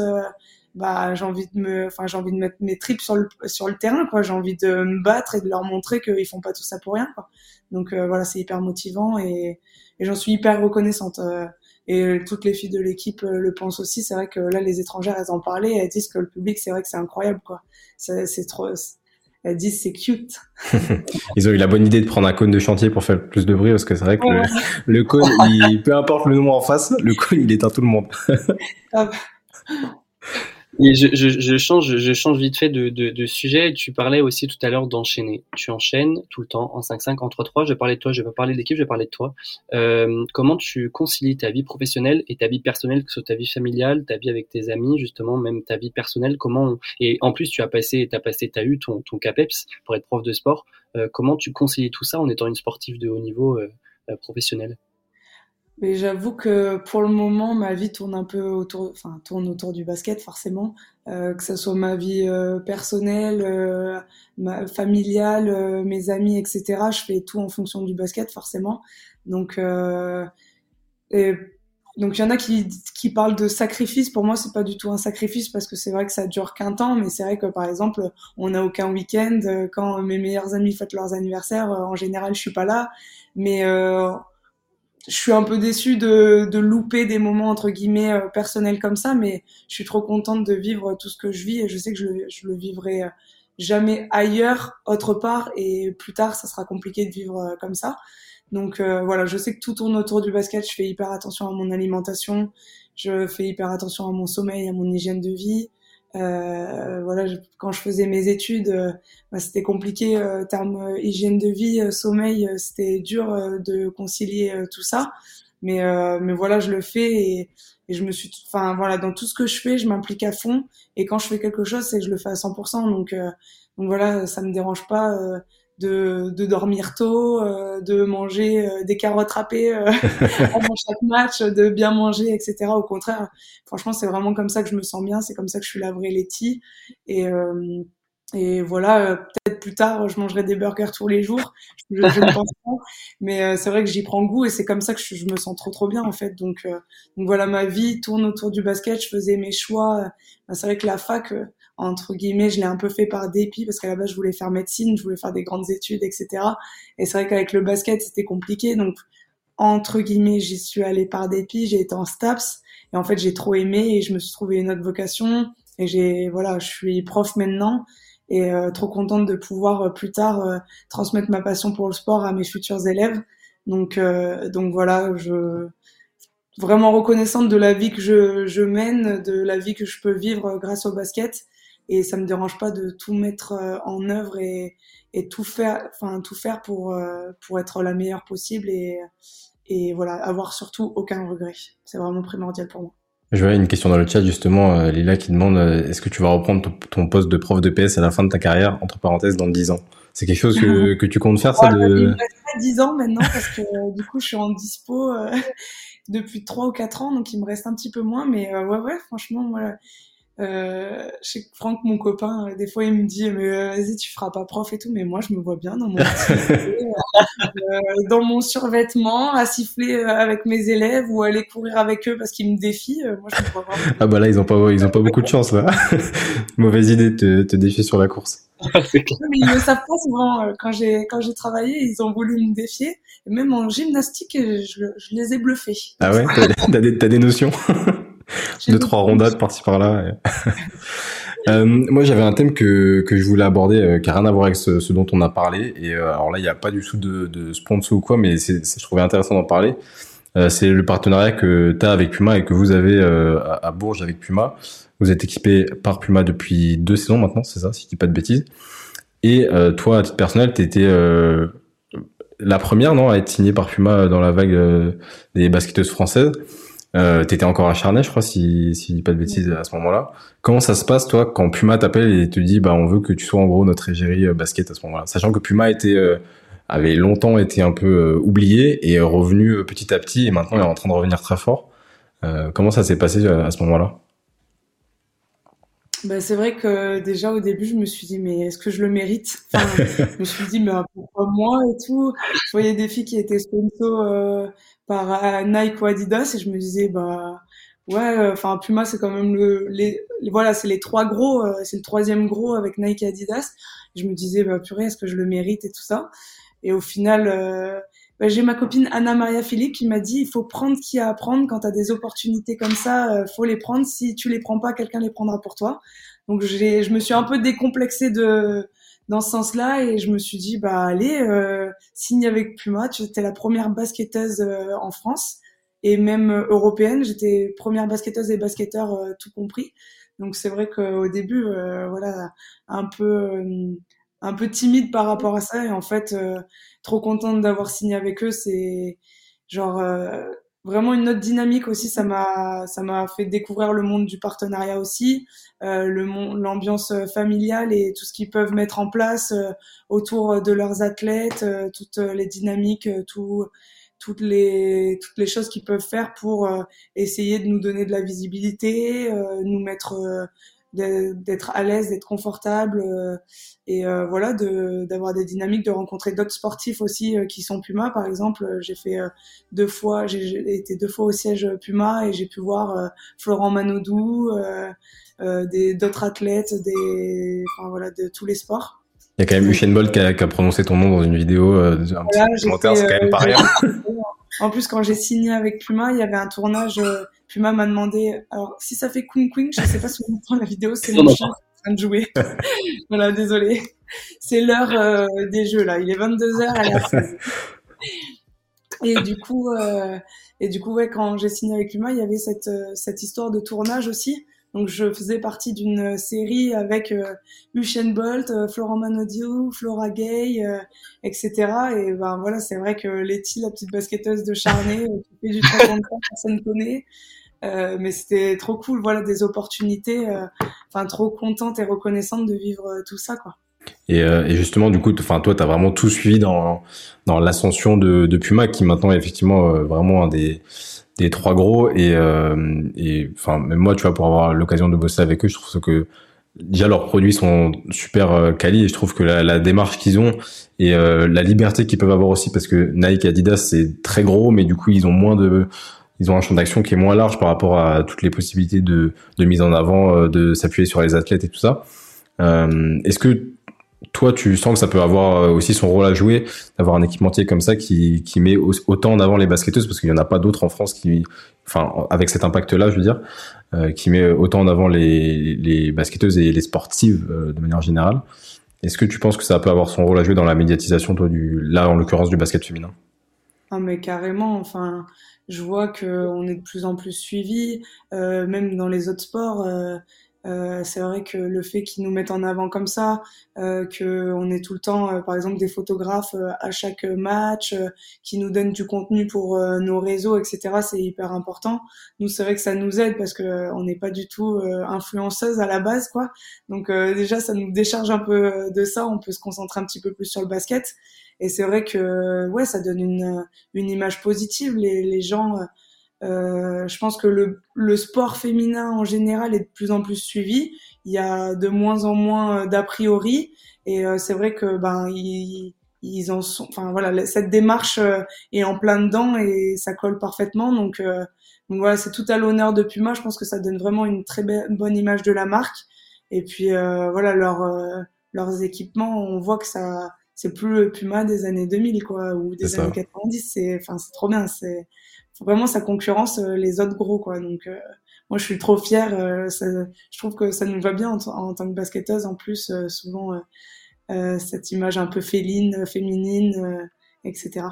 bah j'ai envie de me enfin j'ai envie de mettre mes tripes sur le sur le terrain quoi. J'ai envie de me battre et de leur montrer qu'ils font pas tout ça pour rien quoi. Donc euh, voilà c'est hyper motivant et, et j'en suis hyper reconnaissante euh, et toutes les filles de l'équipe euh, le pensent aussi. C'est vrai que là les étrangères elles en parlaient elles disent que le public c'est vrai que c'est incroyable quoi. C'est trop elles disent c'est cute. Ils ont eu la bonne idée de prendre un cône de chantier pour faire plus de bruit parce que c'est vrai que le, le, cône, il, peu importe le nom en face, le cône il éteint tout le monde. Je, je, change, je change vite fait de, de, de, sujet. Tu parlais aussi tout à l'heure d'enchaîner. Tu enchaînes tout le temps en 5-5, en 3-3. Je parler de toi, je vais parler de l'équipe, je vais parler de toi. Euh, comment tu concilies ta vie professionnelle et ta vie personnelle, que ce soit ta vie familiale, ta vie avec tes amis, justement, même ta vie personnelle? Comment Et en plus, tu as passé, as passé, as eu ton, ton CAPEPS pour être prof de sport. Euh, comment tu concilies tout ça en étant une sportive de haut niveau euh, euh professionnelle? Mais j'avoue que pour le moment, ma vie tourne un peu autour, enfin tourne autour du basket forcément, euh, que ce soit ma vie euh, personnelle, euh, ma, familiale, euh, mes amis, etc. Je fais tout en fonction du basket forcément. Donc et, donc il y en a qui, qui parlent de sacrifice. Pour moi, c'est pas du tout un sacrifice parce que c'est vrai que ça dure qu'un temps, mais c'est vrai que par exemple, on n'a aucun week-end. Quand mes meilleurs amis fêtent leurs anniversaires, en général, je suis pas là. Mais je suis un peu déçue de, de louper des moments entre guillemets euh, personnels comme ça, mais je suis trop contente de vivre tout ce que je vis et je sais que je, je le vivrai euh, jamais ailleurs, autre part, et plus tard, ça sera compliqué de vivre euh, comme ça. Donc voilà, je sais que tout tourne autour du basket. Je fais hyper attention à mon alimentation, je fais hyper attention à mon sommeil, à mon hygiène de vie. Euh, voilà, quand je faisais mes études, euh, bah, c'était compliqué euh, termes euh, hygiène de vie, sommeil, c'était dur de concilier tout ça. Mais mais voilà, je le fais et, et je me suis, enfin voilà, dans tout ce que je fais, je m'implique à fond. Et quand je fais quelque chose, c'est que je le fais à 100%. Donc donc voilà, ça me dérange pas de, de dormir tôt, euh, de manger euh, des carottes râpées euh, avant chaque match, de bien manger, etc. Au contraire, franchement, c'est vraiment comme ça que je me sens bien, c'est comme ça que je suis la vraie Letty. Et, euh, et voilà, peut-être plus tard, je mangerai des burgers tous les jours. Je, ne pense pas, mais c'est vrai que j'y prends goût et c'est comme ça que je, me sens trop trop bien en fait. Donc, donc voilà, ma vie tourne autour du basket. Je faisais mes choix. c'est vrai que la fac entre guillemets, je l'ai un peu fait par dépit parce qu'à la base, je voulais faire médecine, je voulais faire des grandes études, etc. Et c'est vrai qu'avec le basket, c'était compliqué. Donc, entre guillemets, j'y suis allée par dépit. J'ai été en STAPS et en fait, j'ai trop aimé et je me suis trouvé une autre vocation. Et j'ai, voilà, je suis prof maintenant et euh, trop contente de pouvoir euh, plus tard euh, transmettre ma passion pour le sport à mes futurs élèves. Donc, donc voilà, je vraiment reconnaissante de la vie que je, je mène, de la vie que je peux vivre grâce au basket et ça me dérange pas de tout mettre euh, en œuvre et, et tout faire, enfin tout faire pour euh, pour être la meilleure possible et et voilà avoir surtout aucun regret. C'est vraiment primordial pour moi. Je vois une question dans le chat justement, euh, Lila qui demande est-ce que tu vas reprendre ton, poste de prof de PS à la fin de ta carrière, entre parenthèses, dans 10 ans? C'est quelque chose que, que, tu comptes faire ça de... Il me reste pas 10 ans maintenant parce que du coup je suis en dispo depuis 3 ou 4 ans donc il me reste un petit peu moins mais ouais ouais franchement moi euh, je sais que Franck, mon copain, euh, des fois, il me dit, mais euh, vas-y, tu feras pas prof et tout, mais moi, je me vois bien dans mon, dans mon survêtement, à siffler avec mes élèves ou aller courir avec eux parce qu'ils me défient. moi, je me vois vraiment. Ah bah là, ils ont pas, ils ont pas beaucoup de chance là. Mauvaise idée de te, te défier sur la course. mais ils le savent pas souvent. Quand j'ai quand j'ai travaillé, ils ont voulu me défier. Et même en gymnastique, je, je les ai bluffés. Ah ouais, t'as des, des notions? deux trois rondades par-ci par-là. euh, moi, j'avais un thème que que je voulais aborder euh, qui a rien à voir avec ce, ce dont on a parlé. Et euh, alors là, il n'y a pas du tout de, de sponsor ou quoi, mais c'est, je trouvais intéressant d'en parler. C'est le partenariat que tu as avec Puma et que vous avez à, à, Bourges avec Puma. Vous êtes équipé par Puma depuis deux saisons maintenant, c'est ça, si je dis pas de bêtises. Et toi, à titre personnel, tu étais la première, non, à être signée par Puma dans la vague des basketteuses françaises. Euh, T'étais encore à je crois, si, si pas de bêtises à ce moment-là. Comment ça se passe, toi, quand Puma t'appelle et te dit, bah, on veut que tu sois en gros notre égérie euh, basket à ce moment-là, sachant que Puma était euh, avait longtemps été un peu euh, oublié et revenu petit à petit, et maintenant il est en train de revenir très fort. comment ça s'est passé à ce moment-là? Bah, c'est vrai que déjà au début, je me suis dit, mais est-ce que je le mérite? Enfin, Je me suis dit, mais pourquoi moi et tout. Je voyais des filles qui étaient sponsor euh, par euh, Nike ou Adidas et je me disais, bah ouais, euh, enfin Puma, c'est quand même le, les, voilà, c'est les trois gros, c'est le troisième gros avec Nike et Adidas. je me disais, bah purée, est-ce que je le mérite et tout ça? Et au final, bah, j'ai ma copine Anna Maria Philippe qui m'a dit il faut prendre ce qu'il y a à prendre quand tu as des opportunités comme ça, euh, faut les prendre. Si tu les prends pas, quelqu'un les prendra pour toi. Donc j'ai, je me suis un peu décomplexée de dans ce sens-là et je me suis dit bah allez euh, signe avec Puma. Tu étais la première basketteuse euh, en France et même euh, européenne. J'étais première basketteuse et basketteur tout compris. Donc c'est vrai qu'au début voilà un peu un peu timide par rapport à ça et en fait trop contente d'avoir signé avec eux. C'est genre euh, vraiment une autre dynamique aussi. Ça m'a ça m'a fait découvrir le monde du partenariat aussi, euh, l'ambiance familiale et tout ce qu'ils peuvent mettre en place euh, autour de leurs athlètes, euh, toutes les dynamiques, tout toutes les toutes les choses qu'ils peuvent faire pour essayer de nous donner de la visibilité, nous mettre d'être à l'aise, d'être confortable euh, et euh, voilà, d'avoir des dynamiques, de rencontrer d'autres sportifs aussi euh, qui sont Puma. Par exemple, j'ai fait deux fois, j'ai été deux fois au siège Puma et j'ai pu voir Florent Manodou, d'autres athlètes, des, enfin voilà, de tous les sports. Il y a quand même Usain Bolt qui a, qui a, prononcé ton nom dans une vidéo, un petit commentaire, c'est quand même pas rien. en plus, quand j'ai signé avec Puma, il y avait un tournage Puma m'a demandé, alors si ça fait queen queen, je sais pas si vous entendez la vidéo, c'est mon chien en train de jouer. voilà, désolé. C'est l'heure euh, des jeux là, il est 22h à la. Et du coup, euh, et du coup, ouais, quand j'ai signé avec Puma, il y avait cette euh, cette histoire de tournage aussi. Donc je faisais partie d'une série avec euh, Usain Bolt, euh, Florent Manodiou, Flora Gay, etc. Et ben voilà, c'est vrai que Letty, la petite basketteuse de Charnay, qui fait du 30 personne connaît. Euh, mais c'était trop cool, voilà, des opportunités. Euh, enfin, trop contente et reconnaissante de vivre euh, tout ça, quoi. Et, justement, du coup, enfin, toi, t'as vraiment tout suivi dans dans l'ascension de, Puma, qui maintenant est effectivement vraiment un des des trois gros. Et enfin, même moi, tu vois, pour avoir l'occasion de bosser avec eux, je trouve que déjà leurs produits sont super quali et je trouve que la, démarche qu'ils ont et la liberté qu'ils peuvent avoir aussi parce que Nike Adidas c'est très gros mais du coup ils ont moins de ils ont un champ d'action qui est moins large par rapport à toutes les possibilités de, mise en avant, euh, de s'appuyer sur les athlètes et tout ça. Euh, Est-ce que toi, tu sens que ça peut avoir euh, aussi son rôle à jouer, d'avoir un équipementier comme ça qui, met autant en avant les basketteuses, parce qu'il n'y en a pas d'autres en France qui, enfin, avec cet impact-là, je veux dire, qui met autant en avant les, les basketteuses et les sportives de manière générale. Est-ce que tu penses que ça peut avoir son rôle à jouer dans la médiatisation, toi, du, là, en l'occurrence, du basket féminin? Ah, mais carrément, enfin, je vois qu'on est de plus en plus suivi, euh, même dans les autres sports. Euh, Euh, c'est vrai que le fait qu'ils nous mettent en avant comme ça, euh, que on est tout le temps, euh, par exemple, des photographes euh, à chaque match, qui nous donnent du contenu pour nos réseaux, etc. C'est hyper important. Nous, c'est vrai que ça nous aide parce que on n'est pas du tout influenceuse à la base, quoi. Donc déjà, ça nous décharge un peu de ça. On peut se concentrer un petit peu plus sur le basket. Et c'est vrai que ouais, ça donne une, une image positive. Les, les gens euh, je pense que le, le, sport féminin en général est de plus en plus suivi. Il y a de moins en moins euh, d'a priori, et euh, c'est vrai que ben ils, ils, en sont. Enfin voilà, cette démarche euh, est en plein dedans et ça colle parfaitement. Donc, donc voilà, c'est tout à l'honneur de Puma. Je pense que ça donne vraiment une très bonne image de la marque. Et puis voilà, leur, leurs équipements, on voit que ça c'est plus le Puma des années 2000 quoi ou des années 90. C'est enfin c'est trop bien. C'est vraiment ça concurrence euh, les autres gros quoi. Donc euh, moi je suis trop fière. Euh, ça, je trouve que ça nous va bien en, tant que basketteuse en plus souvent cette image un peu féline, féminine, etc.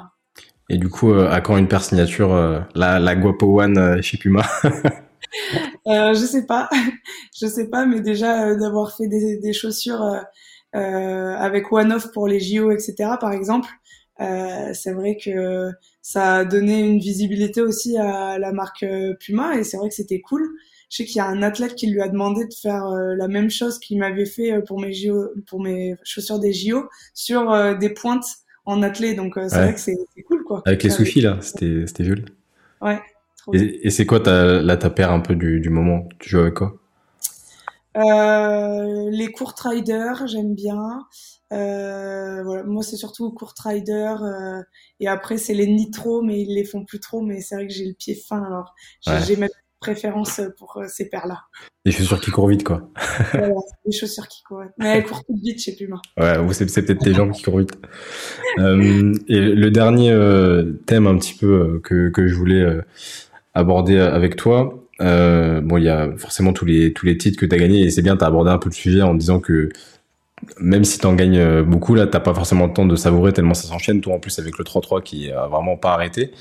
Et du coup, à quand une paire signature, la, la Guapo One chez Puma euh, Je sais pas, je sais pas, mais déjà d'avoir fait des, des chaussures avec One Off pour les JO, etc. Par exemple, euh, c'est vrai que ça a donné une visibilité aussi à la marque euh, Puma et c'est vrai que c'était cool. Je sais qu'il y a un athlète qui lui a demandé de faire euh, la même chose qu'il m'avait fait pour mes JO, pour mes chaussures des JO sur des pointes en athlète. Donc c'est vrai que c'est cool quoi. Avec les soufis là, c'était c'était joli. Ouais. Et, et c'est quoi ta, là ta paire un peu du, du moment? Tu joues avec quoi? Euh, les court riders, j'aime bien. Euh, voilà, moi c'est surtout court rider euh, et après c'est les nitro, mais ils les font plus trop. Mais c'est vrai que j'ai le pied fin, alors j'ai ma préférence pour euh, ces paires-là. Les chaussures qui courent vite, quoi. voilà, les chaussures qui courent. Mais elles courent toutes vite, je sais plus moi. Ouais, c'est, c'est peut-être tes jambes qui courent vite. Euh, et le dernier thème un petit peu que, que je voulais aborder avec toi, euh, bon, il y a forcément tous les tous les titres que tu as gagnés et c'est bien, tu as abordé un peu le sujet en disant que même si tu en gagnes euh, beaucoup, là, t'as pas forcément le temps de savourer tellement ça s'enchaîne. Toi, en plus, avec le 3-3 qui a vraiment pas arrêté.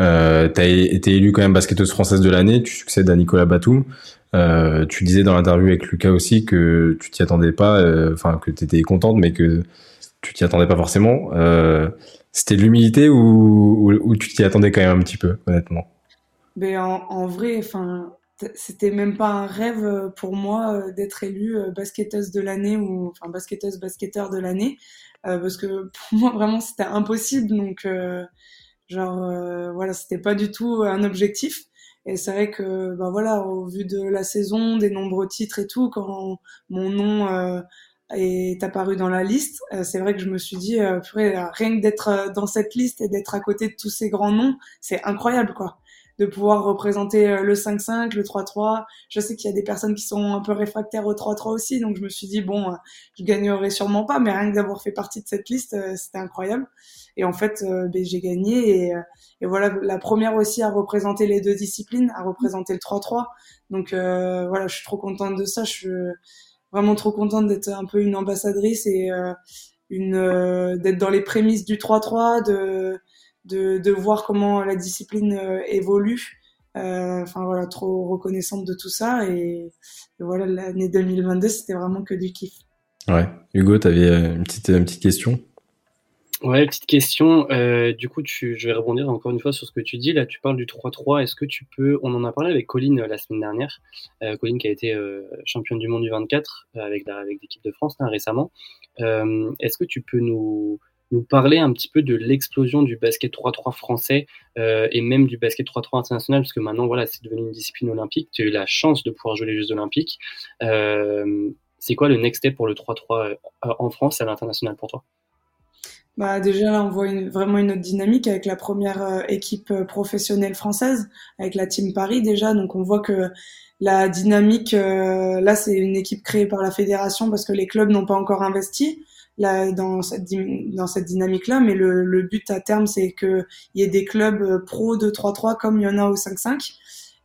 Euh, tu as été élu quand même basketteuse française de l'année. Tu succèdes à Nicolas Batum. Euh, tu disais dans l'interview avec Lucas aussi que tu t'y attendais pas, euh, enfin que tu étais contente, mais que tu t'y attendais pas forcément. C'était de l'humilité ou, ou, ou tu t'y attendais quand même un petit peu, honnêtement? Mais en, en vrai, enfin, c'était même pas un rêve euh, pour moi euh, d'être élue euh, basketteuse de l'année ou enfin basketteuse basketteur de l'année parce que pour moi vraiment c'était impossible. Donc genre voilà c'était pas du tout un objectif. Et c'est vrai que bah voilà au vu de la saison des nombreux titres et tout quand mon nom est apparu dans la liste c'est vrai que je me suis dit rien que d'être dans cette liste et d'être à côté de tous ces grands noms c'est incroyable quoi de pouvoir représenter euh, le 5-5, le 3-3. Je sais qu'il y a des personnes qui sont un peu réfractaires au 3-3 aussi, donc je me suis dit bon, euh, je gagnerai sûrement pas, mais rien que d'avoir fait partie de cette liste, euh, c'était incroyable. Et en fait, ben, j'ai gagné et, voilà la première aussi à représenter les deux disciplines, à représenter le 3-3. Donc euh, voilà, je suis trop contente de ça. Je suis vraiment trop contente d'être un peu une ambassadrice et une d'être dans les prémices du 3-3, de de, de voir comment la discipline euh, évolue. Euh, enfin voilà, trop reconnaissante de tout ça et, voilà l'année 2022 c'était vraiment que du kiff. Ouais, Hugo, tu avais euh, une petite une petite question? Ouais, petite question. Euh, du coup, tu, je vais rebondir encore une fois sur ce que tu dis. Là, tu parles du 3-3. Est-ce que tu peux. On en a parlé avec Colline la semaine dernière. Euh, Colline qui a été euh, championne du monde du 24 avec, avec l'équipe de France là, récemment. Est-ce que tu peux nous, nous parler un petit peu de l'explosion du basket 3-3 français euh, et même du basket 3-3 international, parce que maintenant, voilà, c'est devenu une discipline olympique. Tu as eu la chance de pouvoir jouer les Jeux olympiques. Euh, c'est quoi le next step pour le 3-3 euh, en France et à l'international pour toi? Bah déjà là on voit vraiment une autre dynamique avec la première équipe professionnelle française avec la team Paris déjà donc on voit que la dynamique là c'est une équipe créée par la fédération parce que les clubs n'ont pas encore investi là, dans cette, dans cette dynamique-là, mais le, le, but à terme, c'est qu'il y ait des clubs euh, pro de 3-3 comme il y en a au 5-5.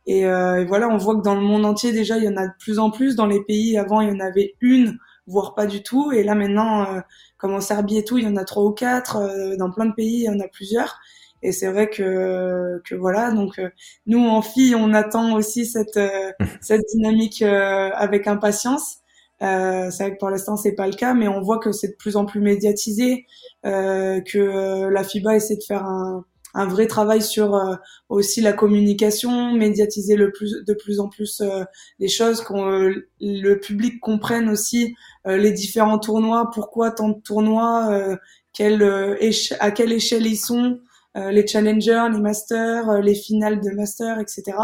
Et, euh, et, voilà, on voit que dans le monde entier, déjà, il y en a de plus en plus. Dans les pays, avant, il y en avait une, voire pas du tout. Et là, maintenant, euh, comme en Serbie et tout, il y en a trois ou quatre. Euh, dans plein de pays, il y en a plusieurs. Et c'est vrai que, que voilà, donc nous en filles, on attend aussi cette, cette dynamique avec impatience. Euh, c'est vrai que pour l'instant c'est pas le cas, mais on voit que c'est de plus en plus médiatisé, euh, que la FIBA essaie de faire un, un vrai travail sur euh, aussi la communication, médiatiser le plus de plus en plus euh, les choses, qu'on euh, le public comprenne aussi les différents tournois, pourquoi tant de tournois, quelle, à quelle échelle ils sont, les challengers, les masters, les finales de masters, etc.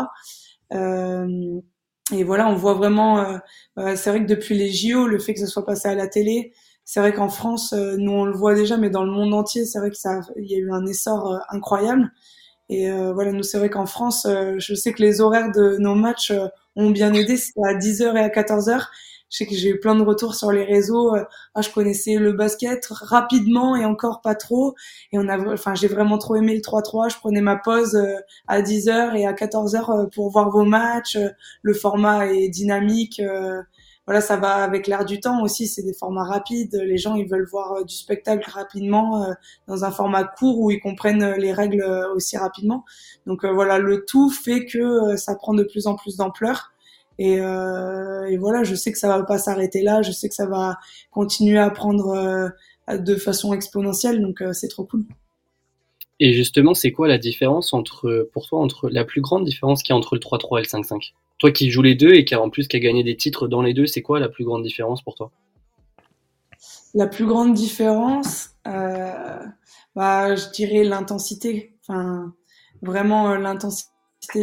et voilà, on voit vraiment, c'est vrai que depuis les JO, le fait que ça soit passé à la télé, c'est vrai qu'en France, euh, nous on le voit déjà, mais dans le monde entier, c'est vrai que il y a eu un essor euh, incroyable. Et euh, voilà, nous c'est vrai qu'en France, je sais que les horaires de nos matchs ont bien aidé. C'était à 10h et à 14h. Je sais que j'ai eu plein de retours sur les réseaux. ah, je connaissais le basket rapidement et encore pas trop. Et on a, enfin, j'ai vraiment trop aimé le 3-3. Je prenais ma pause à 10h et à 14h pour voir vos matchs. Le format est dynamique voilà, ça va avec l'air du temps aussi. C'est des formats rapides. Les gens, ils veulent voir euh, du spectacle rapidement euh, dans un format court où ils comprennent euh, les règles aussi rapidement. Donc voilà, le tout fait que ça prend de plus en plus d'ampleur. Et, et, voilà, je sais que ça va pas s'arrêter là. Je sais que ça va continuer à prendre de façon exponentielle. Donc c'est trop cool. Et justement, c'est quoi la différence entre, pour toi, entre la plus grande différence qu'il y a entre le 3-3 et le 5-5 toi qui joues les deux et qui a en plus qui a gagné des titres dans les deux, c'est quoi la plus grande différence pour toi? La plus grande différence, euh, bah, je dirais l'intensité. Enfin, vraiment euh, l'intensité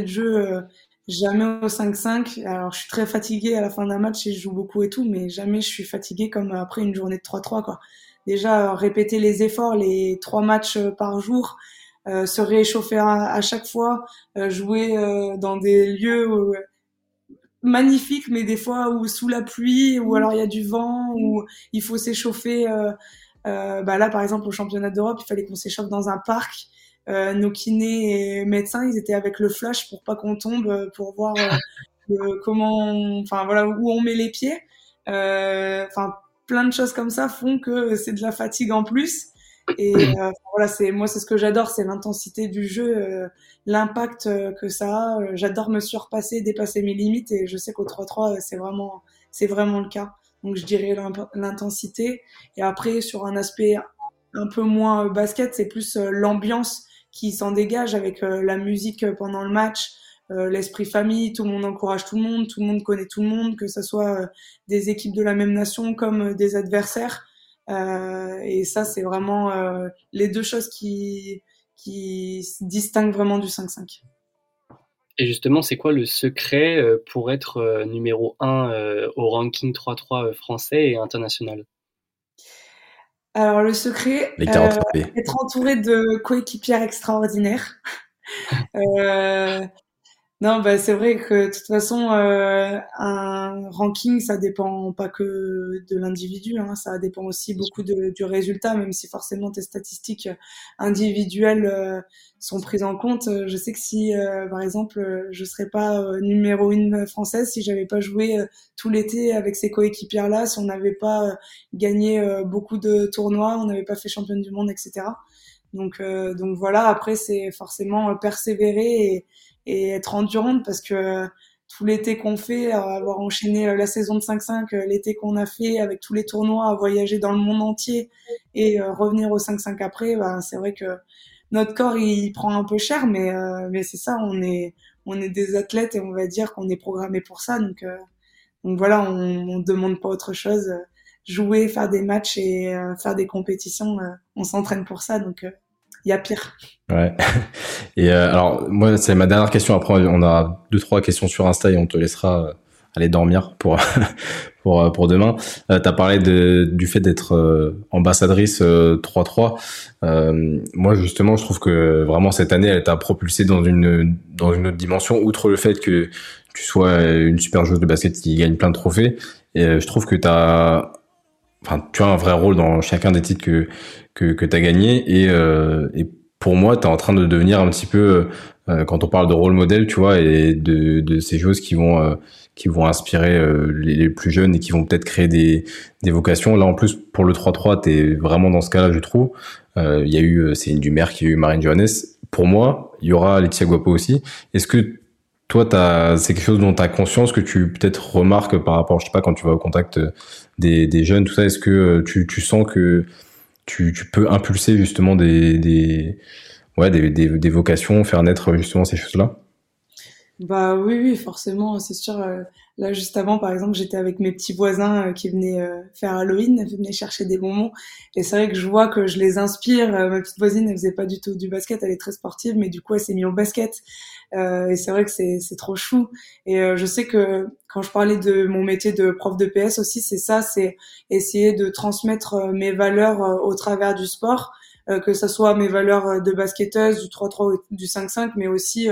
de jeu. Euh, jamais au 5-5. Alors, je suis très fatiguée à la fin d'un match et je joue beaucoup et tout, mais jamais je suis fatiguée comme après une journée de 3-3. Quoi. Déjà, répéter les efforts, les trois matchs par jour, se réchauffer à, chaque fois, jouer dans des lieux où magnifique, mais des fois où sous la pluie, ou mm. alors il y a du vent, ou il faut s'échauffer. Euh, euh, bah là, par exemple, au championnat d'Europe, il fallait qu'on s'échauffe dans un parc. Euh, nos kinés et médecins, ils étaient avec le flash pour pas qu'on tombe, euh, pour voir euh, comment, enfin voilà, où on met les pieds. Enfin, plein de choses comme ça font que c'est de la fatigue en plus. Et euh, voilà, c'est moi c'est ce que j'adore, c'est l'intensité du jeu, euh, l'impact euh, que ça a. J'adore me surpasser, dépasser mes limites, et je sais qu'au 3-3 c'est vraiment c'est vraiment le cas. Donc je dirais l'intensité. Et après sur un aspect un peu moins basket, c'est plus l'ambiance qui s'en dégage avec la musique pendant le match, l'esprit famille, tout le monde encourage tout le monde, tout le monde connaît tout le monde, que ce soit des équipes de la même nation comme des adversaires. Euh, et ça, c'est vraiment euh, les deux choses qui, qui se distinguent vraiment du 5-5. Et justement, c'est quoi le secret euh, pour être numéro 1 au ranking 3-3 français et international? Alors, le secret, euh, être entouré de coéquipières extraordinaires. euh, non, bah, c'est vrai que de toute façon, euh, un ranking, ça dépend pas que de l'individu, hein, ça dépend aussi beaucoup de, du résultat, même si forcément tes statistiques individuelles euh, sont prises en compte. Je sais que si, euh, par exemple, je serais pas numéro une française, si j'avais pas joué tout l'été avec ces coéquipières-là, si on n'avait pas gagné beaucoup de tournois, on n'avait pas fait championne du monde, etc. Donc, donc voilà. Après, c'est forcément persévérer et et être endurante parce que tout l'été qu'on fait, avoir enchaîné euh, la saison de 5-5, euh, l'été qu'on a fait avec tous les tournois, voyager dans le monde entier et euh, revenir au 5-5 après, bah, c'est vrai que notre corps il prend un peu cher, mais mais c'est ça, on est on est des athlètes et on va dire qu'on est programmé pour ça, donc donc voilà, on, on demande pas autre chose, jouer, faire des matchs et faire des compétitions, on s'entraîne pour ça, donc il y a pire. Ouais. Et euh, alors, moi, c'est ma dernière question. Après, on a deux, trois questions sur Insta et on te laissera euh, aller dormir pour pour euh, pour demain. Euh, tu as parlé de, du fait d'être ambassadrice 3-3. moi, justement, je trouve que vraiment cette année, elle t'a propulsé dans une dans une autre dimension. Outre le fait que tu sois une super joueuse de basket qui gagne plein de trophées, et je trouve que tu as enfin, tu as un vrai rôle dans chacun des titres que que, que tu as gagné et, euh, et pour moi, tu es en train de devenir un petit peu quand on parle de rôle modèle, tu vois, et de, de ces choses qui vont qui vont inspirer les, les, plus jeunes et qui vont peut-être créer des, des vocations. Là, en plus, pour le 3-3, t'es vraiment dans ce cas-là, je trouve. Il y a eu Céline Dumer, qui a eu Marine Johannes. Pour moi, il y aura Laetitia Guapo aussi. Est-ce que toi, c'est quelque chose dont tu as conscience que tu peut-être remarques par rapport, je sais pas, quand tu vas au contact des, des jeunes, tout ça, est-ce que tu, tu sens que tu, tu peux impulser justement des, des, ouais, des, des, des vocations, faire naître justement ces choses-là? Bah oui, oui, forcément, c'est sûr. Euh, là, juste avant, par exemple, j'étais avec mes petits voisins euh, qui venaient euh, faire Halloween, ils venaient chercher des bonbons. Et c'est vrai que je vois que je les inspire. ma petite voisine, elle faisait pas du tout du basket, elle est très sportive, mais du coup, elle s'est mise au basket. Et c'est vrai que c'est, c'est trop chou. Et je sais que quand je parlais de mon métier de prof de PS aussi, c'est ça, c'est essayer de transmettre mes valeurs au travers du sport, que ce soit mes valeurs de basketteuse, du 3-3 ou du 5-5, mais aussi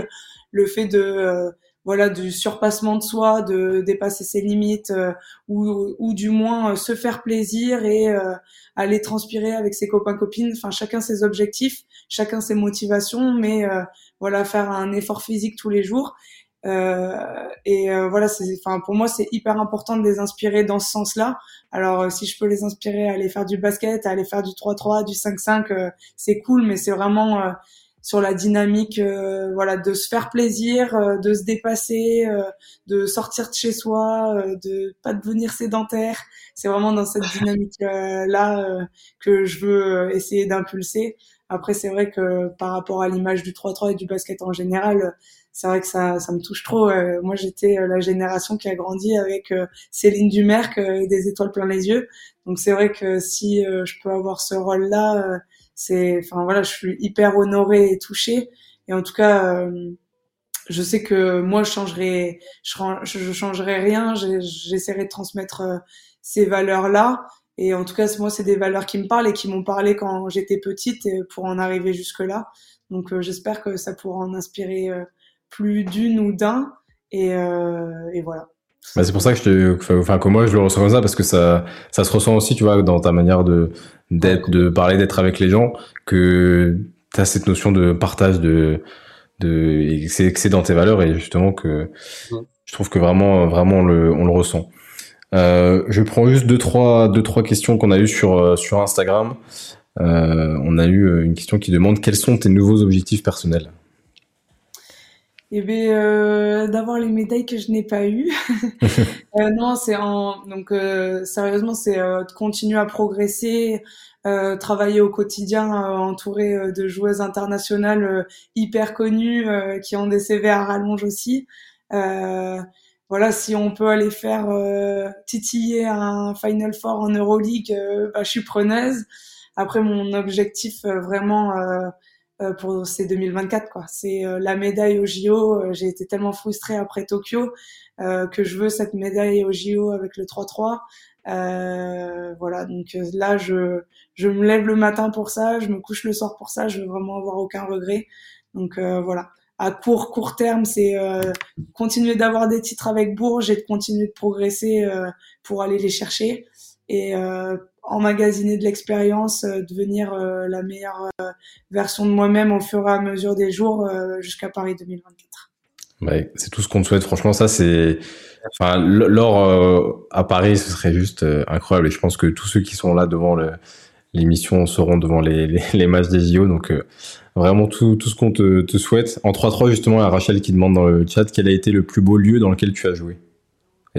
le fait de euh, voilà du surpassement de soi, de dépasser ses limites euh, ou, ou du moins euh, se faire plaisir et aller transpirer avec ses copains copines. Enfin chacun ses objectifs, chacun ses motivations, mais voilà faire un effort physique tous les jours. et voilà, enfin pour moi c'est hyper important de les inspirer dans ce sens-là. Alors si je peux les inspirer à aller faire du basket, à aller faire du 3-3, du 5-5, c'est cool, mais c'est vraiment sur la dynamique euh, voilà de se faire plaisir euh, de se dépasser euh, de sortir de chez soi de pas devenir sédentaire c'est vraiment dans cette dynamique là que je veux essayer d'impulser après c'est vrai que par rapport à l'image du 3-3 et du basket en général c'est vrai que ça, ça me touche trop. moi, j'étais la génération qui a grandi avec Céline Dumerc et des étoiles plein les yeux. Donc, c'est vrai que si je peux avoir ce rôle-là, c'est, enfin voilà, je suis hyper honorée et touchée. Et en tout cas, euh, je sais que moi, je changerai, je, changerai rien. J'essaierai de transmettre euh, ces valeurs-là. Et en tout cas, moi, c'est des valeurs qui me parlent et qui m'ont parlé quand j'étais petite pour en arriver jusque-là. Donc, euh, j'espère que ça pourra en inspirer plus d'une ou d'un. Et, et voilà. Bah, c'est pour ça que je te, enfin, que moi je le ressens comme ça parce que ça, ça se ressent aussi, tu vois, dans ta manière de, d'être, de parler, d'être avec les gens, que tu as cette notion de partage, de, de, c'est, c'est dans tes valeurs et justement que je trouve que vraiment, vraiment on le, on le ressent. Euh, je prends juste deux trois, deux trois questions qu'on a eues sur euh, sur Instagram. Euh, on a eu une question qui demande quels sont tes nouveaux objectifs personnels? Eh bien, euh, d'avoir les médailles que je n'ai pas eues. euh, non, c'est en donc euh, sérieusement, c'est euh, de continuer à progresser, euh, travailler au quotidien, entouré de joueuses internationales hyper connues qui ont des CV à rallonge aussi. voilà, si on peut aller faire titiller un Final Four en Euroleague, bah, je suis preneuse. Après, mon objectif vraiment euh, pour ces 2024 quoi. C'est euh, la médaille au JO. Euh, j'ai été tellement frustrée après Tokyo que je veux cette médaille au JO avec le 3-3. voilà, donc là je je me lève le matin pour ça, je me couche le soir pour ça. Je veux vraiment avoir aucun regret. Donc voilà. À court court terme, c'est continuer d'avoir des titres avec Bourges et de continuer de progresser pour aller les chercher. Et emmagasiner de l'expérience, euh, devenir euh, la meilleure euh, version de moi-même au fur et à mesure des jours jusqu'à Paris 2024. Ouais, c'est tout ce qu'on te souhaite. Franchement, ça, c'est, enfin, l'or à Paris, ce serait juste incroyable. Et je pense que tous ceux qui sont là devant l'émission seront devant les, matchs des JO. Donc, vraiment tout, ce qu'on te, te, souhaite. En 3-3, justement, a Rachel qui demande dans le chat quel a été le plus beau lieu dans lequel tu as joué.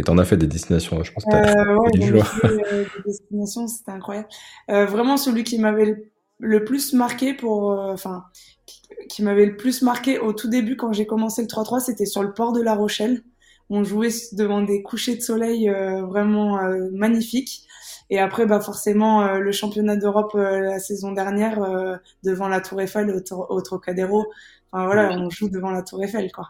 Et t'en as fait des destinations, je pense. Euh, ouais, euh, des destinations, c'était incroyable. Euh, vraiment, celui qui m'avait le, plus marqué pour, euh, enfin, qui, m'avait le plus marqué au tout début quand j'ai commencé le 3-3, c'était sur le port de La Rochelle. On jouait devant des couchers de soleil vraiment magnifiques. Et après, bah forcément, le championnat d'Europe la saison dernière devant la Tour Eiffel au, au Trocadéro. Enfin voilà, on joue devant la Tour Eiffel, quoi.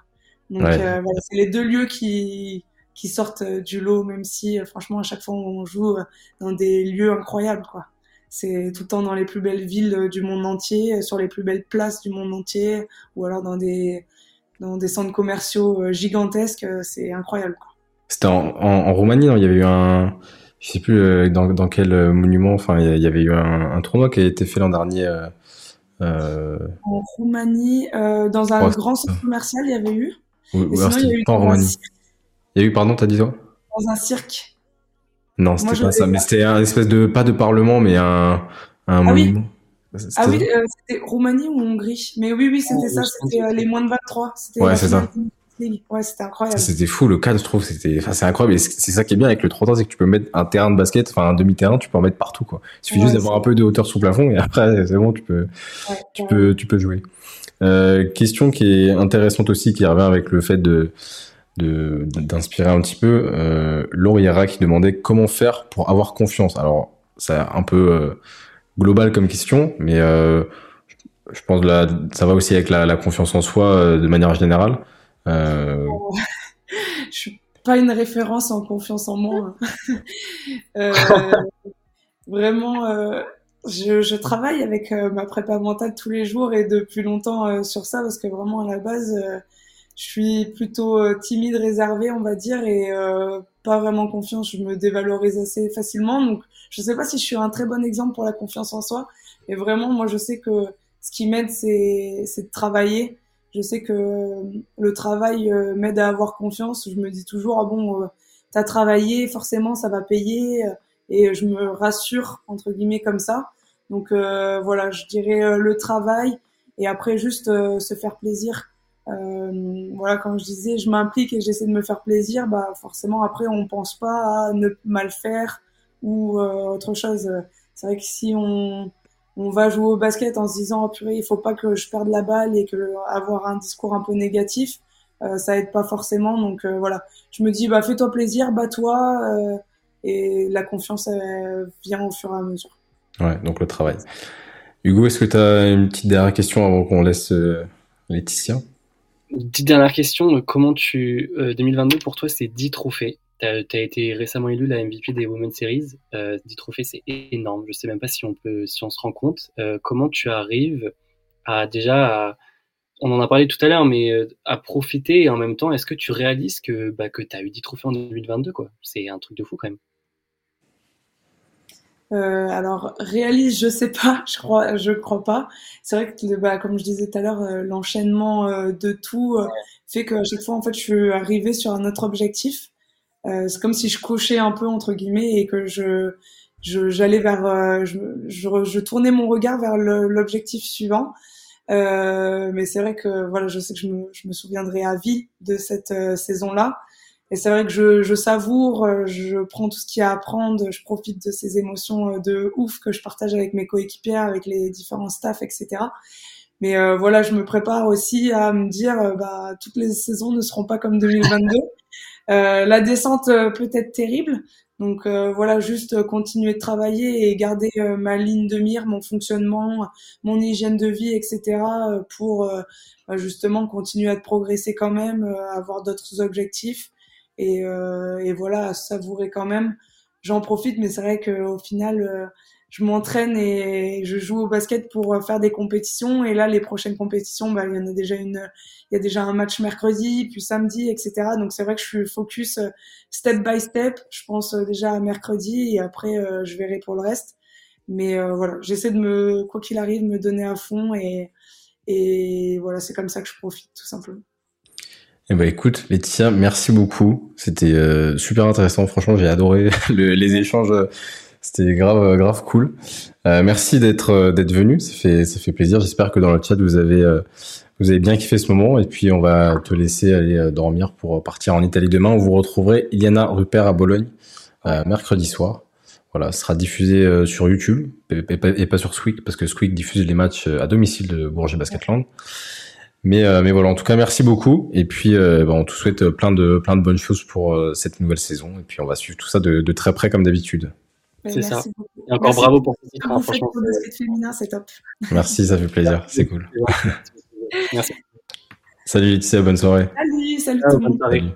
Donc voilà, c'est les deux lieux qui qui sortent euh, du lot, même si euh, franchement à chaque fois on joue euh, dans des lieux incroyables, quoi. C'est tout le temps dans les plus belles villes du monde entier, sur les plus belles places du monde entier, ou alors dans des dans des centres commerciaux gigantesques. C'est incroyable. Quoi. C'était en, en, Roumanie, non? Il y avait eu un, je sais plus dans, dans quel monument. Enfin, il y avait eu un, un, tournoi qui a été fait l'an dernier En Roumanie, dans un grand centre commercial, il y avait eu. Oui, alors, il y a eu pas en Roumanie. Il y a eu, pardon, t'as dit quoi? Dans un cirque. Non, c'était pas ça, mais c'était un espèce de, pas de parlement, mais un, un ah monument. Oui. Ah oui, euh, c'était Roumanie ou Hongrie Mais oui, oui, c'était ça, c'était euh, les moins de 23. Ouais, c'est ça. Ouais, c'était incroyable. C'était fou, le cadre, je trouve, c'était, enfin, c'est incroyable. Et c'est ça qui est bien avec le 30 ans, c'est que tu peux mettre un terrain de basket, enfin, un demi-terrain, tu peux en mettre partout, quoi. Il suffit juste d'avoir un peu de hauteur sous plafond et après, c'est bon, tu peux, tu peux, tu peux jouer. Euh, question qui est intéressante aussi, qui revient avec le fait de, d'inspirer un petit peu. Euh, Lauriera qui demandait comment faire pour avoir confiance. Alors, c'est un peu euh, global comme question, mais euh, je pense que ça va aussi avec la, confiance en soi euh, de manière générale. Euh... je suis pas une référence en confiance en moi. euh, vraiment, je, je, travaille avec ma prépa mentale tous les jours et depuis longtemps sur ça parce que vraiment à la base je suis plutôt euh, timide, réservée, on va dire, et euh, pas vraiment confiance. Je me dévalorise assez facilement. Donc, je sais pas si je suis un très bon exemple pour la confiance en soi. Mais vraiment, moi, je sais que ce qui m'aide, c'est, c'est de travailler. Je sais que le travail euh, m'aide à avoir confiance. Je me dis toujours, ah bon, t'as travaillé, forcément, ça va payer. Et je me rassure, entre guillemets, comme ça. Donc, voilà, je dirais le travail. Et après, juste se faire plaisir euh, voilà, comme je disais, je m'implique et j'essaie de me faire plaisir. Bah, forcément, après, on pense pas à ne mal faire ou euh, autre chose. C'est vrai que si on, on va jouer au basket en se disant, oh, purée, il faut pas que je perde la balle et que avoir un discours un peu négatif, euh, ça aide pas forcément. Donc euh, voilà, je me dis, bah fais-toi plaisir, bats-toi euh, et la confiance vient au fur et à mesure. Ouais, donc le travail. Hugo, est-ce que tu as une petite dernière question avant qu'on laisse Laetitia? Petite dernière question, comment tu 2022 euh, pour toi c'est 10 trophées? Tu as, été récemment élu la MVP des Women's Series. Euh, 10 trophées c'est énorme. Je sais même pas si on peut si on se rend compte. Euh, comment tu arrives à déjà on en a parlé tout à l'heure mais euh, à profiter et en même temps est-ce que tu réalises que bah, que tu as eu 10 trophées en 2022 quoi? C'est un truc de fou quand même. Euh, alors réalise, je sais pas, je crois, je crois pas. C'est vrai que bah, comme je disais tout à l'heure, euh, l'enchaînement euh, de tout fait qu'à chaque fois en fait je suis arrivée sur un autre objectif. c'est comme si je cochais un peu entre guillemets et que je j'allais vers je, je, je, tournais mon regard vers l'objectif suivant. mais c'est vrai que voilà, je sais que je me, je me souviendrai à vie de cette saison là. Et c'est vrai que je, je, savoure, euh, je prends tout ce qu'il y a à prendre, je profite de ces émotions euh, de ouf que je partage avec mes coéquipières, avec les différents staffs, etc. Mais euh, voilà, je me prépare aussi à me dire, euh, bah, toutes les saisons ne seront pas comme 2022. euh, la descente peut être terrible, donc voilà, juste continuer de travailler et garder ma ligne de mire, mon fonctionnement, mon hygiène de vie, etc. pour justement continuer à progresser quand même, avoir d'autres objectifs et, euh, et voilà, savourer quand même. J'en profite, mais c'est vrai qu'au final, euh, je m'entraîne et je joue au basket pour euh, faire des compétitions. Et là, les prochaines compétitions, bah, il y en a déjà une, il y a déjà un match mercredi, puis samedi, etc. Donc c'est vrai que je suis focus step by step. Je pense déjà à mercredi et après je verrai pour le reste. Mais voilà, j'essaie de me, quoi qu'il arrive, me donner à fond et et voilà, c'est comme ça que je profite tout simplement. Eh ben écoute, Laetitia, merci beaucoup. C'était euh, super intéressant. Franchement, j'ai adoré les échanges. C'était grave, grave cool. Euh, merci d'être euh, d'être venu. Ça fait ça fait plaisir. J'espère que dans le chat vous avez vous avez bien kiffé ce moment. Et puis on va te laisser aller dormir pour partir en Italie demain. Vous retrouverez Iliana Rupert à Bologne mercredi soir. Voilà, ce sera diffusé sur YouTube et pas sur Squeak parce que Squeak diffuse les matchs à domicile de Bourget Basketland. Mais, euh, mais voilà, en tout cas, merci beaucoup. Et puis, euh, bah, on te souhaite plein de, plein de bonnes choses pour euh, cette nouvelle saison. Et puis, on va suivre tout ça de, de très près, comme d'habitude. C'est ça. Et encore bravo pour ce titre. Hein, franchement. Pour le féminin, c'est top. Merci, ça fait plaisir. C'est cool. merci. Salut Laetitia, bonne soirée. Salut, salut tout le monde.